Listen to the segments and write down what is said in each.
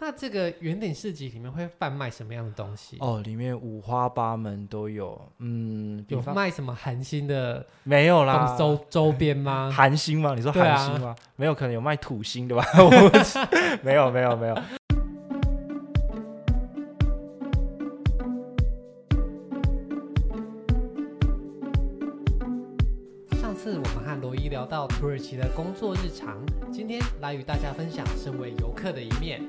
那这个圆顶市集里面会贩卖什么样的东西？哦，里面五花八门都有，嗯，有卖什么韩星的？没有啦，周周边吗？韩星吗？你说韩星吗？啊、没有，可能有卖土星的吧？没有，没有，没有。上次我们和罗伊聊到土耳其的工作日常，今天来与大家分享身为游客的一面。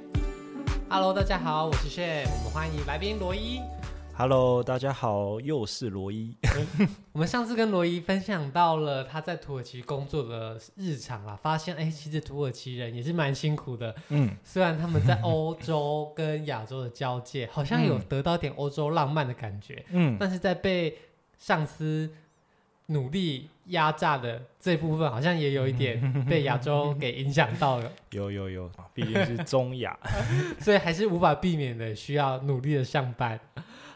Hello，大家好，我是 Shane，我们欢迎来宾罗伊。Hello，大家好，又是罗伊。我们上次跟罗伊分享到了他在土耳其工作的日常啦，发现哎，其实土耳其人也是蛮辛苦的。嗯，虽然他们在欧洲跟亚洲的交界，好像有得到点欧洲浪漫的感觉。嗯，但是在被上司努力压榨的这部分，好像也有一点被亚洲给影响到了。有有有，毕竟是中亚，所以还是无法避免的需要努力的上班。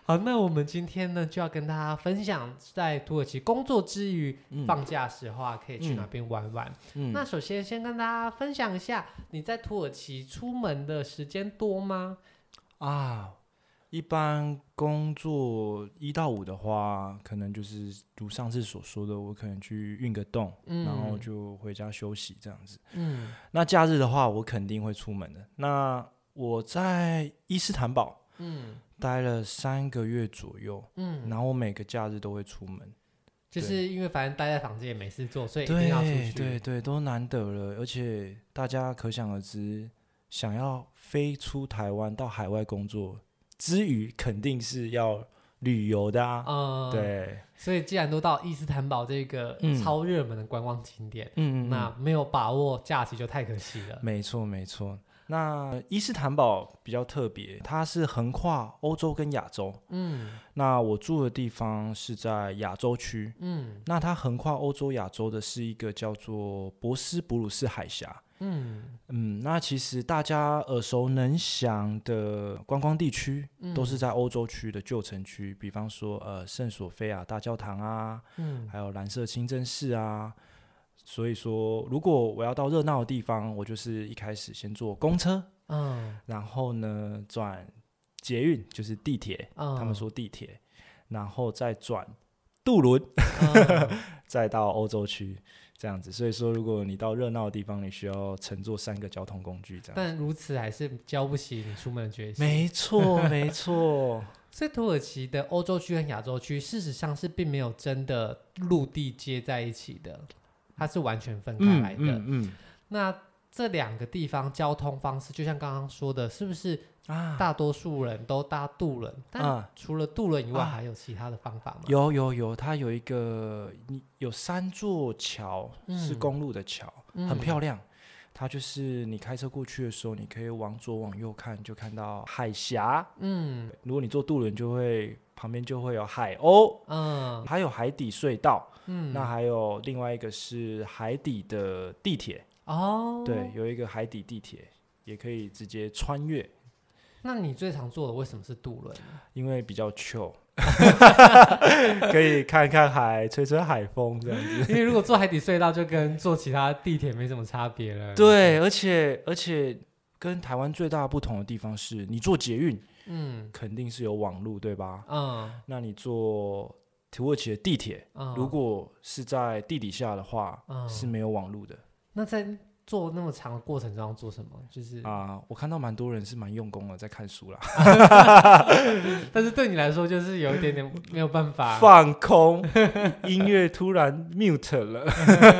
好，那我们今天呢就要跟大家分享，在土耳其工作之余，嗯、放假时候啊，可以去哪边玩玩。嗯嗯、那首先先跟大家分享一下，你在土耳其出门的时间多吗？啊。一般工作一到五的话，可能就是如上次所说的，我可能去运个动，嗯、然后就回家休息这样子。嗯，那假日的话，我肯定会出门的。那我在伊斯坦堡，嗯，待了三个月左右，嗯，然后我每个假日都会出门，就是因为反正待在房间也没事做，所以一定要出去。对对对，都难得了，而且大家可想而知，想要飞出台湾到海外工作。之余肯定是要旅游的啊，嗯，对，所以既然都到伊斯坦堡这个超热门的观光景点，嗯，那没有把握假期就太可惜了。没错，没错。那伊斯坦堡比较特别，它是横跨欧洲跟亚洲，嗯，那我住的地方是在亚洲区，嗯，那它横跨欧洲、亚洲的是一个叫做博斯布鲁斯海峡。嗯。嗯，那其实大家耳熟能详的观光地区，都是在欧洲区的旧城区，嗯、比方说呃圣索菲亚大教堂啊，嗯，还有蓝色清真寺啊。所以说，如果我要到热闹的地方，我就是一开始先坐公车，嗯，然后呢转捷运，就是地铁，嗯、他们说地铁，然后再转渡轮，嗯、再到欧洲区。这样子，所以说，如果你到热闹的地方，你需要乘坐三个交通工具，这样。但如此还是浇不起你出门的决心。没错，没错。所以土耳其的欧洲区和亚洲区，事实上是并没有真的陆地接在一起的，它是完全分开来的。嗯，嗯，嗯。那这两个地方交通方式，就像刚刚说的，是不是？啊，大多数人都搭渡轮，但除了渡轮以外，还有其他的方法吗？啊、有有有，它有一个，有三座桥是公路的桥，嗯、很漂亮。它就是你开车过去的时候，你可以往左往右看，就看到海峡。嗯，如果你坐渡轮，就会旁边就会有海鸥。嗯，还有海底隧道。嗯，那还有另外一个是海底的地铁。哦，对，有一个海底地铁，也可以直接穿越。那你最常坐的为什么是渡轮？因为比较 chill，可以看看海，吹吹海风这样子。因为如果坐海底隧道，就跟坐其他地铁没什么差别了。对，而且而且跟台湾最大不同的地方是，你坐捷运，嗯，肯定是有网路，对吧？嗯，那你坐土耳其的地铁，嗯，如果是在地底下的话，嗯，是没有网路的。那在做那么长的过程中做什么？就是啊，我看到蛮多人是蛮用功的，在看书啦。但是对你来说，就是有一点点没有办法放空，音乐突然 mute 了，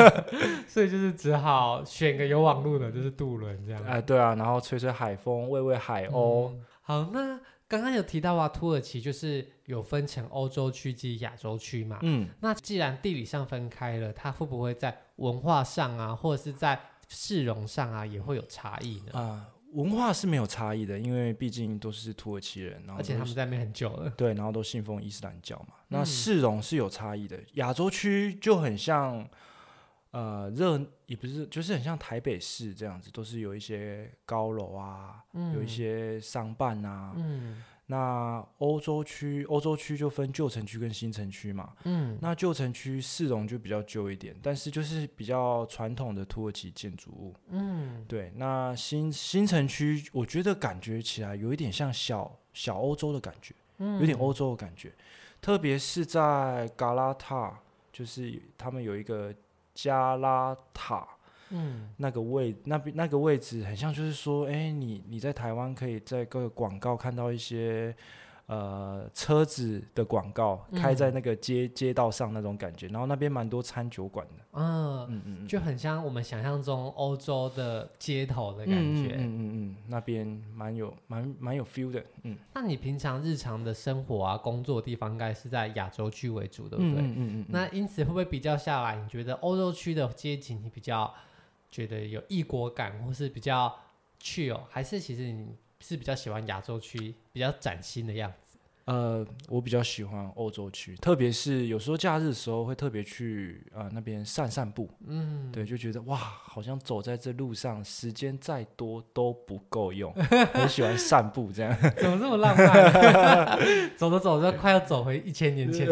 所以就是只好选个有网路的，就是渡轮这样。哎，对啊，然后吹吹海风，喂喂海鸥。嗯，好，那刚刚有提到啊，土耳其就是有分成欧洲区及亚洲区嘛。嗯，那既然地理上分开了，它会不会在文化上啊，或者是在市容上啊，也会有差异呢？啊，文化是没有差异的，因为毕竟都是土耳其人，然后而且他们在那边很久了，对，然后都信奉伊斯兰教嘛。嗯、那市容是有差异的，亚洲区就很像，呃，热也不是，就是很像台北市这样子，都是有一些高楼啊，嗯、有一些商办啊，嗯，那欧洲区，欧洲区就分旧城区跟新城区嘛。嗯，那旧城区市容就比较旧一点，但是就是比较传统的土耳其建筑物。嗯，对。那新新城区，我觉得感觉起来有一点像小小欧洲的感觉，嗯，有点欧洲的感觉。特别是在嘎拉塔，就是他们有一个加拉塔。嗯，那个位那边那个位置很像，就是说，哎，你你在台湾可以在各个广告看到一些呃车子的广告开在那个街、嗯、街道上那种感觉，然后那边蛮多餐酒馆的，嗯嗯嗯，就很像我们想象中欧洲的街头的感觉，嗯嗯嗯，嗯，那边蛮有蛮蛮有 feel 的，嗯。那你平常日常的生活啊，工作的地方应该是在亚洲区为主，对不对？嗯嗯，嗯，嗯。那因此会不会比较下来，你觉得欧洲区的街景你比较？觉得有异国感，或是比较 chill，还是其实你是比较喜欢亚洲区比较崭新的样子？呃，我比较喜欢欧洲区，特别是有时候假日的时候会特别去啊、呃、那边散散步。嗯，对，就觉得哇，好像走在这路上，时间再多都不够用，很喜欢散步这样。怎么这么浪漫？走着走着，快要走回一千年前。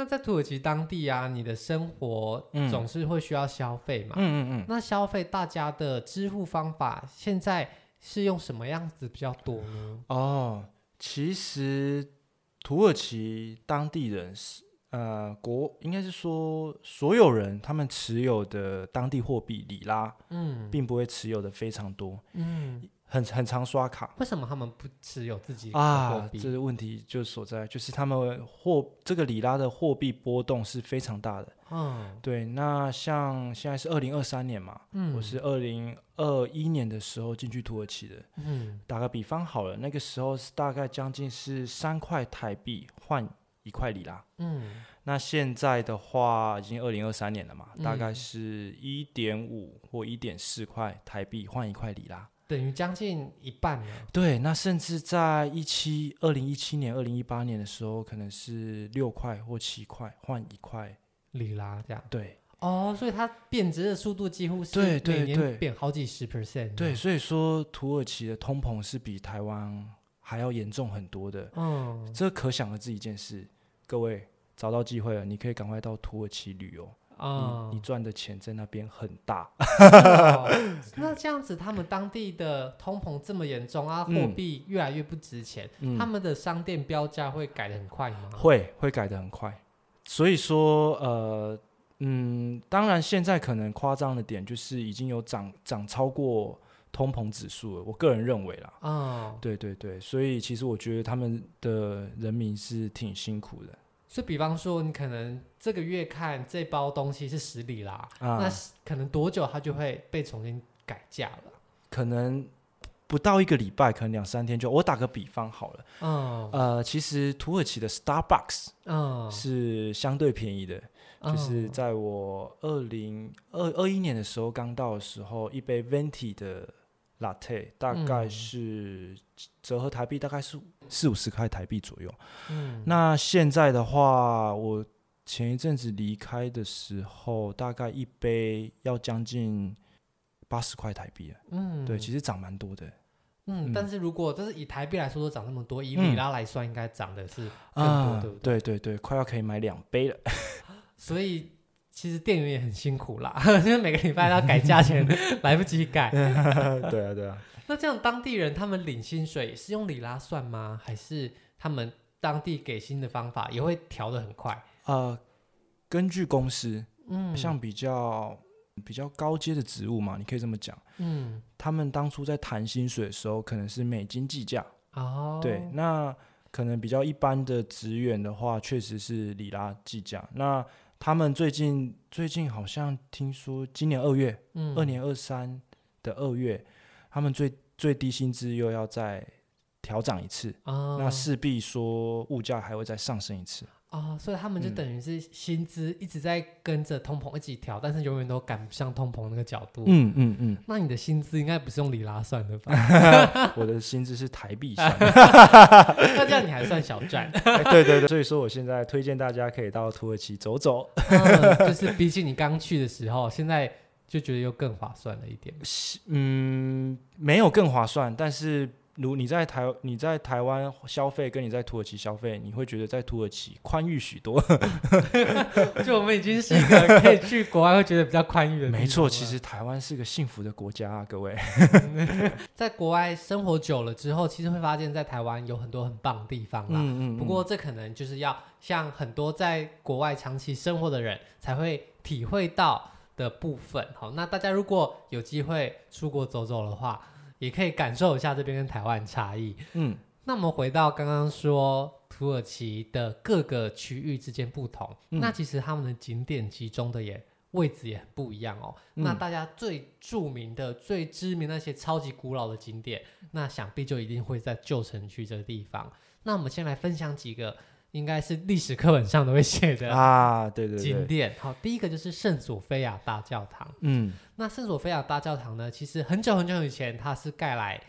那在土耳其当地啊，你的生活总是会需要消费嘛？嗯嗯嗯。那消费大家的支付方法现在是用什么样子比较多呢？哦，其实土耳其当地人是呃国应该是说所有人他们持有的当地货币里拉，嗯，并不会持有的非常多，嗯。很很常刷卡，为什么他们不持有自己啊？这个问题就所在，就是他们货这个里拉的货币波动是非常大的。嗯，对。那像现在是二零二三年嘛，嗯，我是二零二一年的时候进去土耳其的。嗯，打个比方好了，那个时候是大概将近是三块台币换一块里拉。嗯，那现在的话已经二零二三年了嘛，嗯，大概是一点五或一点四块台币换一块里拉。等于将近一半了。对，那甚至在一七二零一七年、二零一八年的时候，可能是六块或七块换一块里拉这样。对，哦，所以它贬值的速度几乎是每年贬好几十 percent。对，所以说土耳其的通膨是比台湾还要严重很多的。嗯，这可想而知一件事，各位找到机会了，你可以赶快到土耳其旅游。啊、嗯，你赚的钱在那边很大。哦，那这样子，他们当地的通膨这么严重啊，货币越来越不值钱，嗯，他们的商店标价会改的很快吗？会，会改的很快。所以说，呃，嗯，当然现在可能夸张的点就是已经有涨涨超过通膨指数了。我个人认为啦，啊、哦，对对对，所以其实我觉得他们的人民是挺辛苦的。所以，比方说，你可能这个月看这包东西是十里啦，啊，那可能多久它就会被重新改价了？可能不到一个礼拜，可能两三天就。我打个比方好了，嗯，呃，其实土耳其的 Starbucks，嗯，是相对便宜的，嗯，就是在我二零二二一年的时候刚到的时候，一杯 Venti 的。Latte 大概是折合台币大概是四五十块台币左右。嗯，那现在的话，我前一阵子离开的时候，大概一杯要将近八十块台币。嗯，对，其实涨蛮多的。嗯，但是如果这是以台币来说都涨那么多，以里拉来算，应该涨的是更多，对不对？对对对，快要可以买两杯了。所以。其实店员也很辛苦啦，因为每个礼拜要改价钱，来不及改。对啊，对啊。那这样当地人他们领薪水是用里拉算吗？还是他们当地给薪的方法也会调的很快？呃，根据公司，嗯，像比较比较高阶的职务嘛，你可以这么讲，嗯，他们当初在谈薪水的时候，可能是美金计价。哦，对，那可能比较一般的职员的话，确实是里拉计价。那他们最近最近好像听说，今年二月，嗯，二年二三的二月，他们最最低薪资又要再调涨一次，哦，那势必说物价还会再上升一次。哦，所以他们就等于是薪资一直在跟着通膨一起调，嗯，但是永远都赶不上通膨那个角度。嗯嗯嗯。那你的薪资应该不是用里拉算的吧？我的薪资是台币算的。那这样你还算小赚。欸。对对对，所以说我现在推荐大家可以到土耳其走走。嗯，就是比起你刚去的时候，现在就觉得又更划算了一点。嗯，没有更划算，但是。如你在台你在台湾消费，跟你在土耳其消费，你会觉得在土耳其宽裕许多。就我们已经是一个可以去国外会觉得比较宽裕的。没错，其实台湾是个幸福的国家啊，各位。在国外生活久了之后，其实会发现，在台湾有很多很棒的地方啦。嗯嗯嗯。不过这可能就是要像很多在国外长期生活的人才会体会到的部分。好，那大家如果有机会出国走走的话，也可以感受一下这边跟台湾差异。嗯，那我们回到刚刚说土耳其的各个区域之间不同，嗯、那其实他们的景点集中的也位置也很不一样哦。嗯、那大家最著名的、最知名的那些超级古老的景点，那想必就一定会在旧城区这个地方。那我们先来分享几个。应该是历史课本上都会写的啊，对对景点。好，第一个就是圣索菲亚大教堂。嗯，那圣索菲亚大教堂呢，其实很久很久以前它是盖来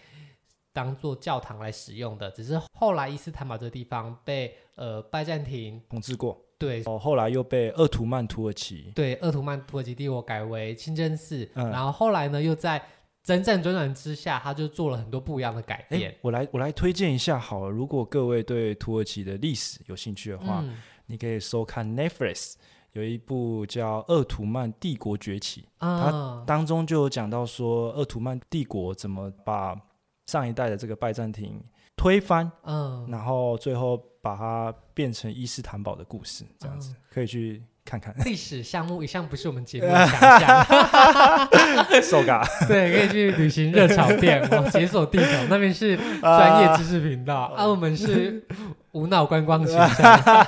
当做教堂来使用的，只是后来伊斯坦堡这个地方被呃拜占庭统治过，对，哦，后来又被鄂图曼土耳其，对，鄂图曼土耳其帝国改为清真寺，嗯、然后后来呢又在。辗转转转之下，他就做了很多不一样的改变。我来，我来推荐一下好了。如果各位对土耳其的历史有兴趣的话，嗯、你可以收看 Netflix 有一部叫《鄂图曼帝国崛起》，嗯、它当中就有讲到说，鄂图曼帝国怎么把上一代的这个拜占庭推翻，嗯，然后最后把它变成伊斯坦堡的故事，这样子、嗯、可以去。看看。历史项目一向不是我们节目的强项。对，可以去旅行热炒店 哦，解锁地球那边是专业知识频道，啊，啊，我们是无脑观光行程。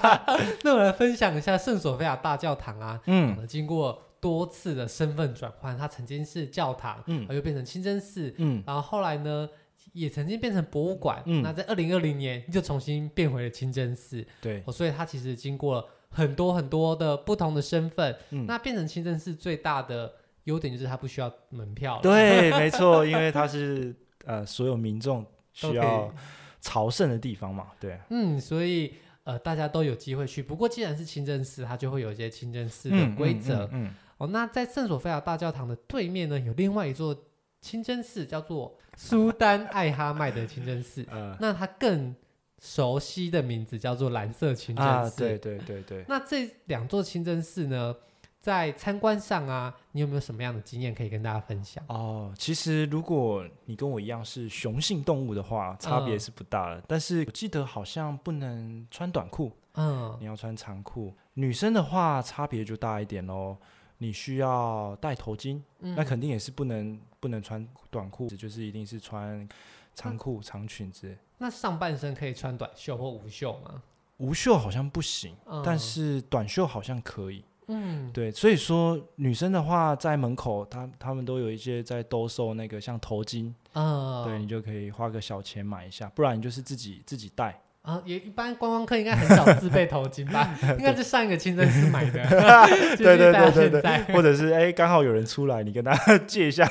那我来分享一下圣索菲亚大教堂啊，嗯，经过多次的身份转换，它曾经是教堂，嗯，又变成清真寺，嗯，然后后来呢，也曾经变成博物馆，嗯，那在二零二零年就重新变回了清真寺，对，所以它其实经过了。很多很多的不同的身份，嗯、那变成清真寺最大的优点就是它不需要门票。对，没错，因为它是呃所有民众需要朝圣的地方嘛。对，嗯，所以呃大家都有机会去。不过既然是清真寺，它就会有一些清真寺的规则。嗯，嗯，嗯，嗯哦，那在圣索菲亚大教堂的对面呢，有另外一座清真寺，叫做苏丹艾哈迈德清真寺。呃、那它更。熟悉的名字叫做蓝色清真寺。啊，对对对对。那这两座清真寺呢，在参观上啊，你有没有什么样的经验可以跟大家分享？哦，其实如果你跟我一样是雄性动物的话，差别是不大的。嗯、但是我记得好像不能穿短裤，嗯，你要穿长裤。女生的话，差别就大一点喽。你需要戴头巾，嗯、那肯定也是不能不能穿短裤，就是一定是穿长裤、啊、长裙子。那上半身可以穿短袖或无袖吗？无袖好像不行，嗯、但是短袖好像可以。嗯，对，所以说女生的话，在门口，她她们都有一些在兜售那个像头巾，嗯，对，你就可以花个小钱买一下，不然你就是自己自己带。啊，也一般观光客应该很少自备头巾吧？应该是上一个清真寺买的。对对对对对，或者是哎，刚好有人出来，你跟他 借一下。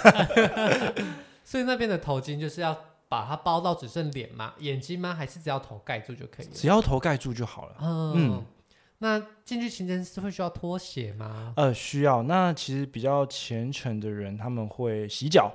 所以那边的头巾就是要。把它包到只剩脸吗？眼睛吗？还是只要头盖住就可以了？只要头盖住就好了。嗯，嗯，那进去清真寺会需要脱鞋吗？呃，需要。那其实比较虔诚的人他们会洗脚，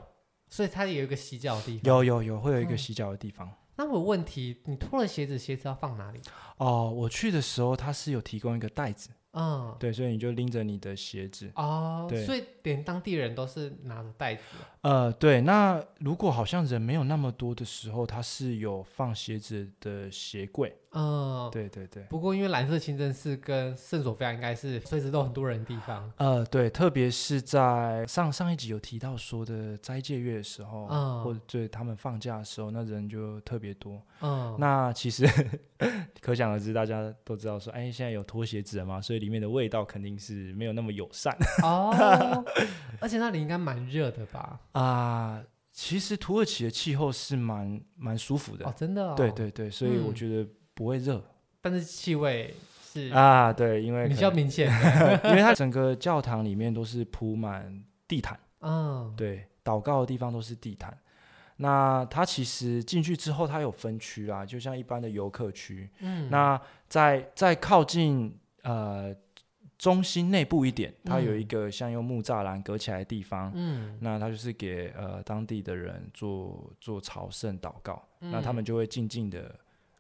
所以它也有一个洗脚的地方。有有有，会有一个洗脚的地方。嗯，那我问题，你脱了鞋子，鞋子要放哪里？哦，我去的时候他是有提供一个袋子。嗯，对，所以你就拎着你的鞋子哦，对，所以连当地人都是拿着袋子。呃，对，那如果好像人没有那么多的时候，他是有放鞋子的鞋柜。嗯，对对对。不过因为蓝色清真寺跟圣索菲亚应该是随时都很多人的地方。呃，对，特别是在上上一集有提到说的斋戒月的时候，嗯，或者对他们放假的时候，那人就特别多。嗯，那其实 可想而知，大家都知道说，哎，现在有脱鞋子了嘛，所以里面的味道肯定是没有那么友善。哦，而且那里应该蛮热的吧？啊。其实土耳其的气候是蛮蛮舒服的哦，真的、哦，对对对，所以我觉得不会热，嗯、但是气味是啊，对，因为比较明显，因为它整个教堂里面都是铺满地毯，嗯，对，祷告的地方都是地毯。那它其实进去之后，它有分区啊，就像一般的游客区，嗯，那在在靠近呃中心内部一点，它有一个像用木栅栏隔起来的地方。嗯，那它就是给呃当地的人做做朝圣祷告，嗯、那他们就会静静的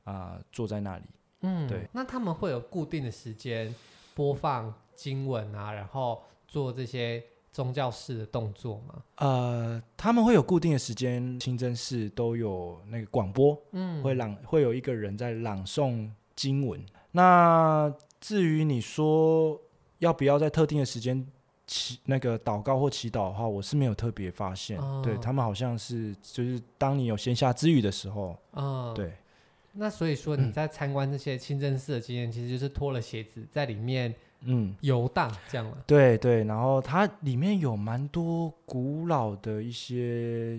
啊、呃、坐在那里。嗯，对。那他们会有固定的时间播放经文啊，然后做这些宗教式的动作吗？呃，他们会有固定的时间，清真寺都有那个广播，嗯，会朗会有一个人在朗诵经文。那至于你说要不要在特定的时间祈那个祷告或祈祷的话，我是没有特别发现。哦、对他们好像是就是当你有闲暇之余的时候，嗯，对。那所以说你在参观这些清真寺的经验，其实就是脱了鞋子在里面，嗯，游荡这样了。对对，然后它里面有蛮多古老的一些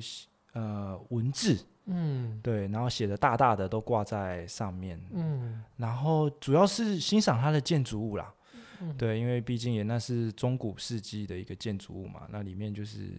呃文字。嗯，对，然后写的大大的都挂在上面，嗯，然后主要是欣赏它的建筑物啦，嗯，对，因为毕竟也那是中古世纪的一个建筑物嘛，那里面就是，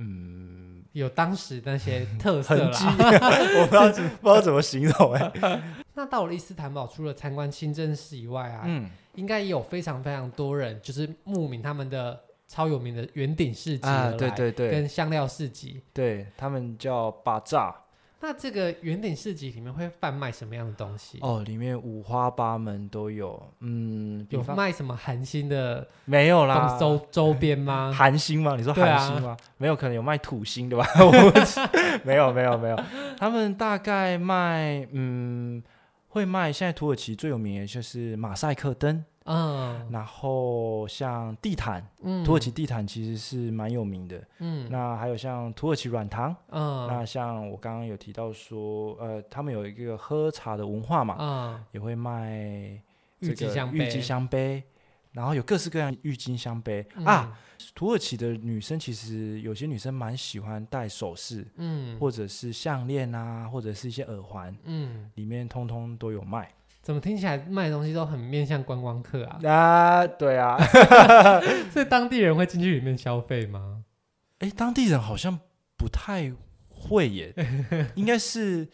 嗯，有当时那些特色啦，我不知道不知道怎么形容哎。那到了伊斯坦堡，除了参观清真寺以外啊，嗯，应该也有非常非常多人，就是慕名他们的。超有名的圆顶市集啊，对对对，跟香料市集，对，他们叫巴扎。那这个圆顶市集里面会贩卖什么样的东西？哦，里面五花八门都有，嗯，有卖什么韩星的？没有啦，周周边吗？韩星吗？你说韩星吗？啊、没有，可能有卖土星的吧？没有，没有，没有，他们大概卖，嗯，会卖。现在土耳其最有名的就是马赛克灯。嗯，然后像地毯，嗯，土耳其地毯其实是蛮有名的，嗯，那还有像土耳其软糖，嗯，那像我刚刚有提到说，呃，他们有一个喝茶的文化嘛，嗯，也会卖这个郁金香杯，然后有各式各样郁金香杯。啊。土耳其的女生其实有些女生蛮喜欢戴首饰，嗯，或者是项链啊，或者是一些耳环，嗯，里面通通都有卖。怎么听起来卖的东西都很面向观光客啊？啊，对啊，所以当地人会进去里面消费吗？哎，当地人好像不太会耶，应该是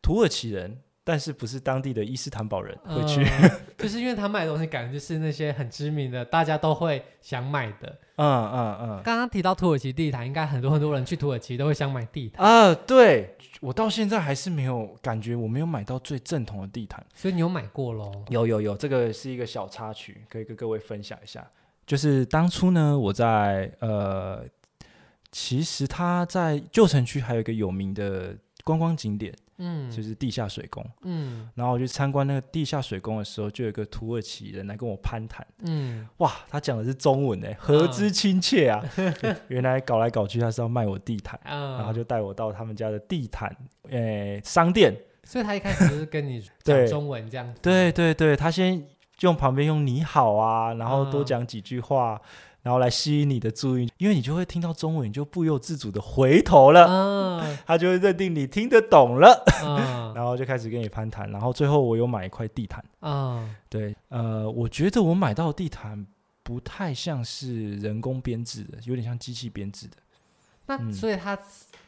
土耳其人。但是不是当地的伊斯坦堡人会去、嗯，就是因为他卖的东西感觉就是那些很知名的，大家都会想买的。嗯嗯嗯。嗯嗯刚刚提到土耳其地毯，应该很多很多人去土耳其都会想买地毯啊。对，我到现在还是没有感觉，我没有买到最正统的地毯。所以你有买过喽？有有有，这个是一个小插曲，可以跟各位分享一下。就是当初呢，我在呃，其实他在旧城区还有一个有名的观光景点。嗯，就是地下水宫。嗯，然后我去参观那个地下水宫的时候，就有一个土耳其人来跟我攀谈。嗯，哇，他讲的是中文诶，何之亲切啊！嗯、原来搞来搞去，他是要卖我地毯，嗯、然后就带我到他们家的地毯诶、欸、商店。所以他一开始就是跟你 讲中文这样子。对对对，他先用旁边用你好啊，然后多讲几句话。嗯然后来吸引你的注意，因为你就会听到中文，你就不由自主的回头了，嗯、他就会认定你听得懂了，嗯、然后就开始跟你攀谈，然后最后我有买一块地毯，啊、对，呃，我觉得我买到的地毯不太像是人工编织的，有点像机器编织的，那所以他。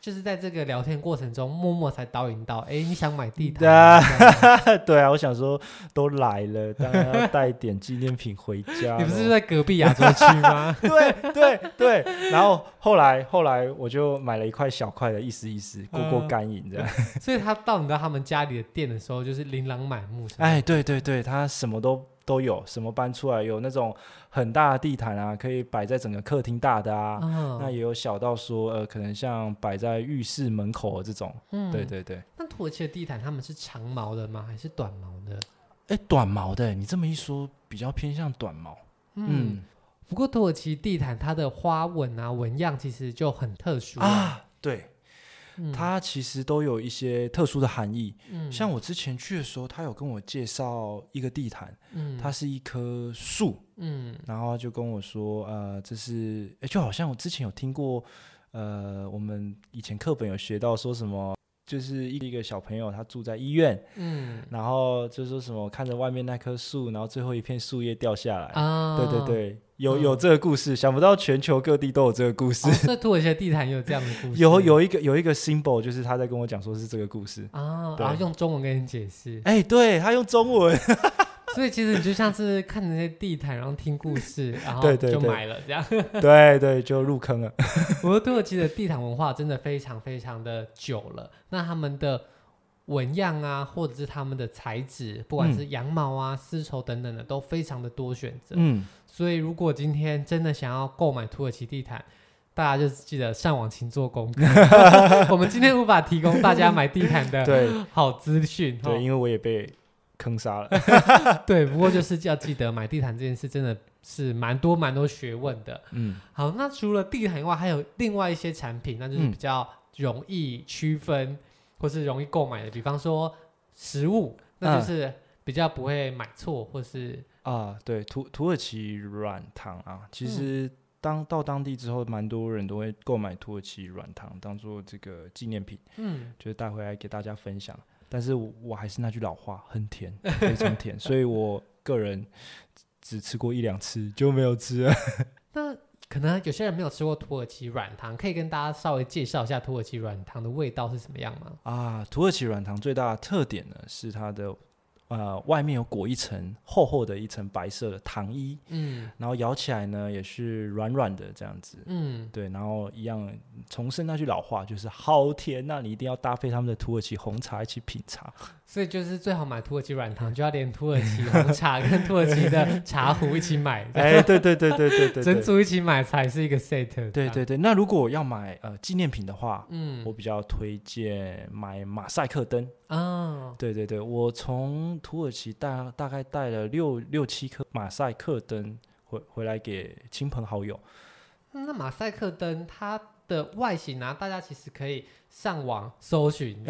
就是在这个聊天过程中，默默才导引到，哎，你想买地毯？啊 对啊，我想说都来了，当然要带点纪念品回家。你不是在隔壁亚洲区吗？对对对。然后后来后来我就买了一块小块的，意思意思，过过干瘾这样。嗯、所以他到你到他们家里的店的时候，就是琳琅满目。哎，对对对，他什么都。都有什么搬出来？有那种很大的地毯啊，可以摆在整个客厅大的啊。嗯、那也有小到说，呃，可能像摆在浴室门口的这种。嗯，对对对。那土耳其的地毯，他们是长毛的吗？还是短毛的？哎，短毛的。你这么一说，比较偏向短毛。嗯。嗯，不过土耳其地毯它的花纹啊、纹样其实就很特殊啊。啊对。它其实都有一些特殊的含义，嗯、像我之前去的时候，他有跟我介绍一个地毯，嗯、它是一棵树，嗯、然后就跟我说，呃，这是，诶，就好像我之前有听过，呃，我们以前课本有学到说什么。就是一个小朋友，他住在医院，嗯，然后就说什么看着外面那棵树，然后最后一片树叶掉下来，啊，对对对，有有这个故事，想不到全球各地都有这个故事。这土耳其地毯也有这样的故事，有有一个有一个 symbol，就是他在跟我讲说是这个故事。啊，然后用中文跟你解释，哎，对他用中文，所以其实你就像是看那些地毯，然后听故事，然后就买了这样。对对，对，对对，就入坑了。不过土耳其的地毯文化真的非常非常的久了，那他们的纹样啊，或者是他们的材质，不管是羊毛啊、丝绸等等的，都非常的多选择。嗯，所以如果今天真的想要购买土耳其地毯，大家就记得上网勤做功课。我们今天无法提供大家买地毯的 好资讯。对，因为我也被坑杀了。对，不过就是要记得买地毯这件事真的是蛮多蛮多学问的。嗯，好，那除了地毯以外，还有另外一些产品，那就是比较容易区分或是容易购买的，比方说食物，那就是比较不会买错或是啊，对，土土耳其软糖啊，其实。当到当地之后，蛮多人都会购买土耳其软糖当做这个纪念品，嗯，就是带回来给大家分享。但是我，我还是那句老话，很甜，非常甜，所以我个人只吃过一两次就没有吃了。那可能有些人没有吃过土耳其软糖，可以跟大家稍微介绍一下土耳其软糖的味道是什么样吗？啊，土耳其软糖最大的特点呢是它的。呃，外面有裹一层厚厚的一层白色的糖衣，嗯，然后咬起来呢也是软软的这样子，嗯，对，然后一样重申那句老话，就是好甜那，你一定要搭配他们的土耳其红茶一起品茶。所以就是最好买土耳其软糖，就要连土耳其红茶跟土耳其的茶壶一起买。哎，对对对对对对，整组一起买才是一个 set。对对对，那如果要买呃纪念品的话，嗯，我比较推荐买马赛克灯。啊，对对对，我从土耳其带大概带了六六七颗马赛克灯回回来给亲朋好友。那马赛克灯它的外形呢、啊，大家其实可以上网搜寻，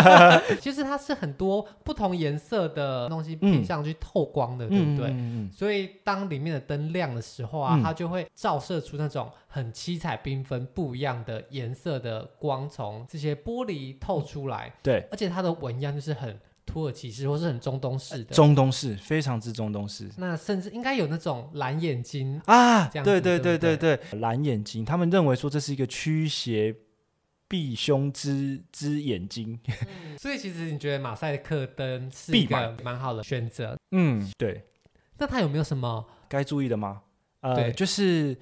其实它是很多不同颜色的东西拼上去透光的，嗯、对不对？嗯嗯嗯、所以当里面的灯亮的时候啊，嗯、它就会照射出那种很七彩缤纷、不一样的颜色的光从这些玻璃透出来。对，而且它的纹样就是很。土耳其式或是很中东式的，中东式非常之中东式。那甚至应该有那种蓝眼睛啊，这样对对对对对，蓝眼睛，他们认为说这是一个驱邪避凶之之眼睛。嗯、所以其实你觉得马赛克灯是一个蛮好的选择？嗯，对。那它有没有什么该注意的吗？呃，对就是。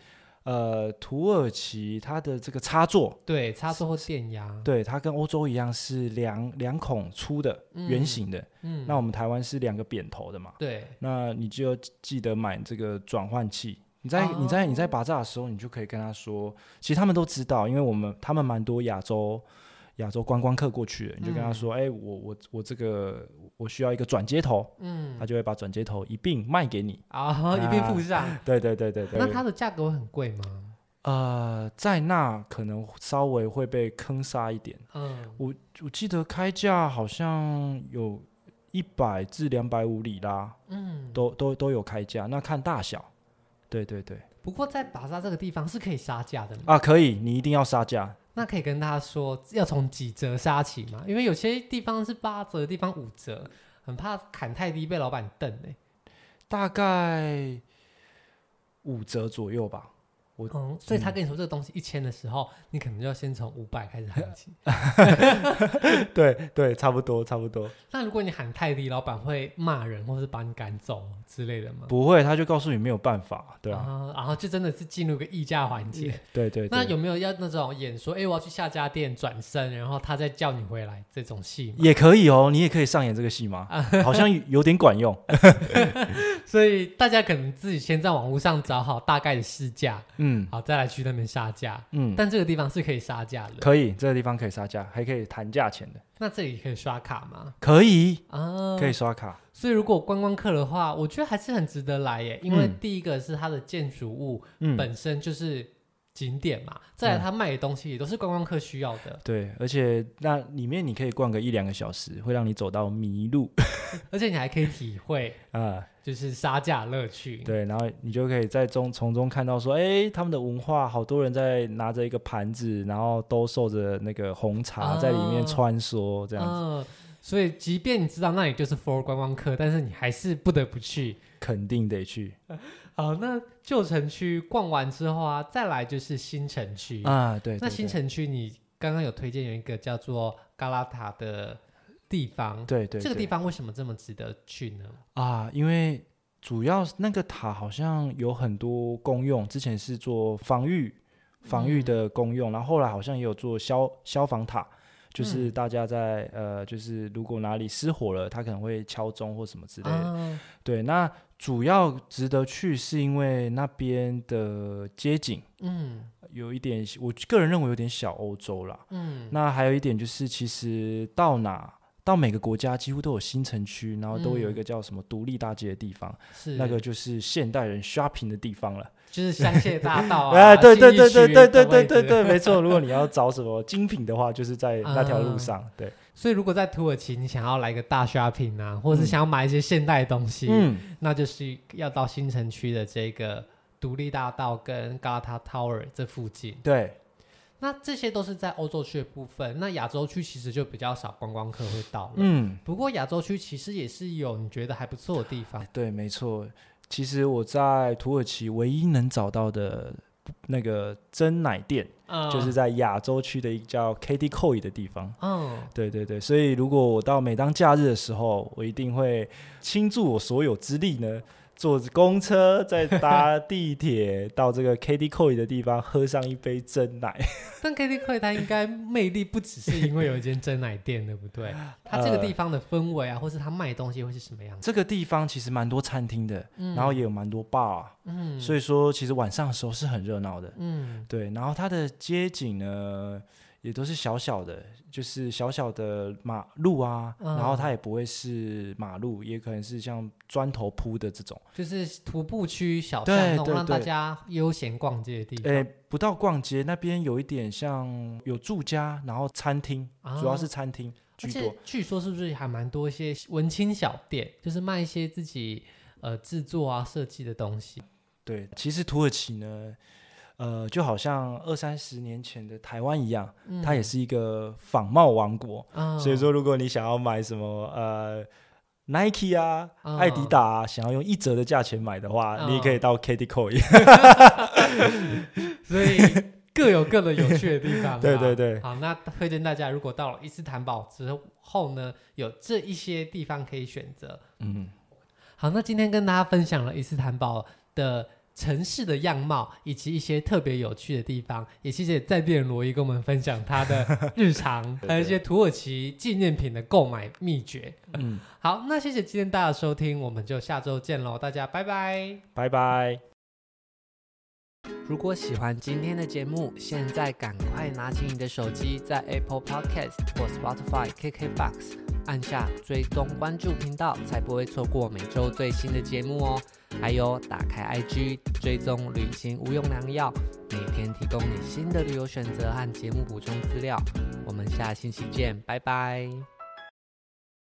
呃，土耳其它的这个插座，对，插座或电压，对，它跟欧洲一样是两两孔粗的圆形的，嗯，那我们台湾是两个扁头的嘛，对，那你就记得买这个转换器，你在、哦、你在你在拔炸的时候，你就可以跟他说，其实他们都知道，因为我们他们蛮多亚洲。亚洲观光客过去的，你就跟他说：“哎、嗯欸，我我我这个我需要一个转接头，嗯，他就会把转接头一并卖给你啊，一并附上。对对对对对。那它的价格会很贵吗？呃，在那可能稍微会被坑杀一点。嗯，我我记得开价好像有一百至两百五里拉，嗯，都都都有开价，那看大小。对对对。不过在巴萨这个地方是可以杀价的吗？啊，可以，你一定要杀价。那可以跟他说，要从几折杀起吗？因为有些地方是八折，地方五折，很怕砍太低被老板瞪。大概五折左右吧。我嗯，所以他跟你说这个东西一千的时候，你可能就要先从五百开始喊起。对对，差不多差不多。那如果你喊太低，老板会骂人，或是把你赶走之类的吗？不会，他就告诉你没有办法，对啊。啊然后就真的是进入个议价环节。对，对 对。那有没有要那种演说？哎，我要去下家店转身，然后他再叫你回来这种戏？也可以哦，你也可以上演这个戏吗？好像有点管用。所以大家可能自己先在网络上找好大概的市价。嗯，好，再来去那边杀价。嗯，但这个地方是可以杀价的。可以，这个地方可以杀价，还可以谈价钱的。那这里可以刷卡吗？可以啊，可以刷卡。所以如果观光客的话，我觉得还是很值得来耶。因为第一个是它的建筑物本身就是景点嘛，嗯、再来他卖的东西也都是观光客需要的。对，而且那里面你可以逛个一两个小时，会让你走到迷路，而且你还可以体会 啊。就是杀价乐趣，对，然后你就可以在中从中看到说，哎，他们的文化，好多人在拿着一个盘子，然后兜售着那个红茶在里面穿梭，这样子。嗯，所以即便你知道那里就是 for 观光客，但是你还是不得不去，肯定得去。好，那旧城区逛完之后啊，再来就是新城区啊，对，对，对。那新城区你刚刚有推荐有一个叫做嘎拉塔的。地方。对，对对，这个地方为什么这么值得去呢？啊，因为主要那个塔好像有很多公用，之前是做防御、防御的功用，嗯、然后后来好像也有做消消防塔。就是大家在、嗯、呃，就是如果哪里失火了，他可能会敲钟或什么之类的。啊、对，那主要值得去是因为那边的街景，嗯，有一点，我个人认为有点小欧洲啦。嗯，那还有一点就是，其实到哪到每个国家几乎都有新城区，然后都有一个叫什么独立大街的地方，是、嗯、那个就是现代人 shopping 的地方了。就是香榭大道啊，哎，对对对对对对对对对，没错。如果你要找什么精品的话，就是在那条路上。对，所以如果在土耳其，你想要来个大 shopping 啊，或者是想要买一些现代东西，嗯，那就是要到新城区的这个独立大道跟 Galata Tower 这附近。对，那这些都是在欧洲区的部分。那亚洲区其实就比较少观光客会到了。嗯，不过亚洲区其实也是有你觉得还不错的地方。对，没错。其实我在土耳其唯一能找到的那个真奶店，嗯、就是在亚洲区的一个叫 Koi 的地方。嗯，对对对，所以如果我到每当假日的时候，我一定会倾注我所有之力呢。坐公车，再搭地铁到这个 Katie Koi 的地方，喝上一杯真奶。但 Katie Koi 它应该魅力不只是因为有一间真奶店，对不对？它这个地方的氛围啊，或是它卖东西会是什么样子？这个地方其实蛮多餐厅的，嗯、然后也有蛮多 bar，嗯，所以说其实晚上的时候是很热闹的，嗯，对。然后它的街景呢，也都是小小的。就是小小的马路啊，嗯、然后它也不会是马路，也可能是像砖头铺的这种，就是徒步区小巷弄，让大家悠闲逛街的地方。诶，不到逛街，那边有一点像有住家，然后餐厅，啊、主要是餐厅居多。据说是不是还蛮多一些文青小店，就是卖一些自己呃制作啊设计的东西。对，其实土耳其呢。呃，就好像二三十年前的台湾一样，嗯、它也是一个仿冒王国。哦、所以说，如果你想要买什么呃 Nike 啊、哦、艾迪达啊，想要用一折的价钱买的话，哦、你也可以到 Katie Koi。所以各有各的有趣的地方。对对对。好，那推荐大家，如果到了伊斯坦堡之后呢，有这一些地方可以选择。嗯。好，那今天跟大家分享了伊斯坦堡的。城市的样貌以及一些特别有趣的地方，也谢谢在地人罗伊跟我们分享他的日常，还有一些土耳其纪念品的购买秘诀。嗯，好，那谢谢今天大家的收听，我们就下周见喽，大家拜拜，拜拜。如果喜欢今天的节目，现在赶快拿起你的手机，在 Apple Podcast 或 Spotify、KKBox 按下追踪关注频道，才不会错过每周最新的节目哦。还有，打开 IG 追踪旅行无用良药，每天提供你新的旅游选择和节目补充资料。我们下星期见，拜拜。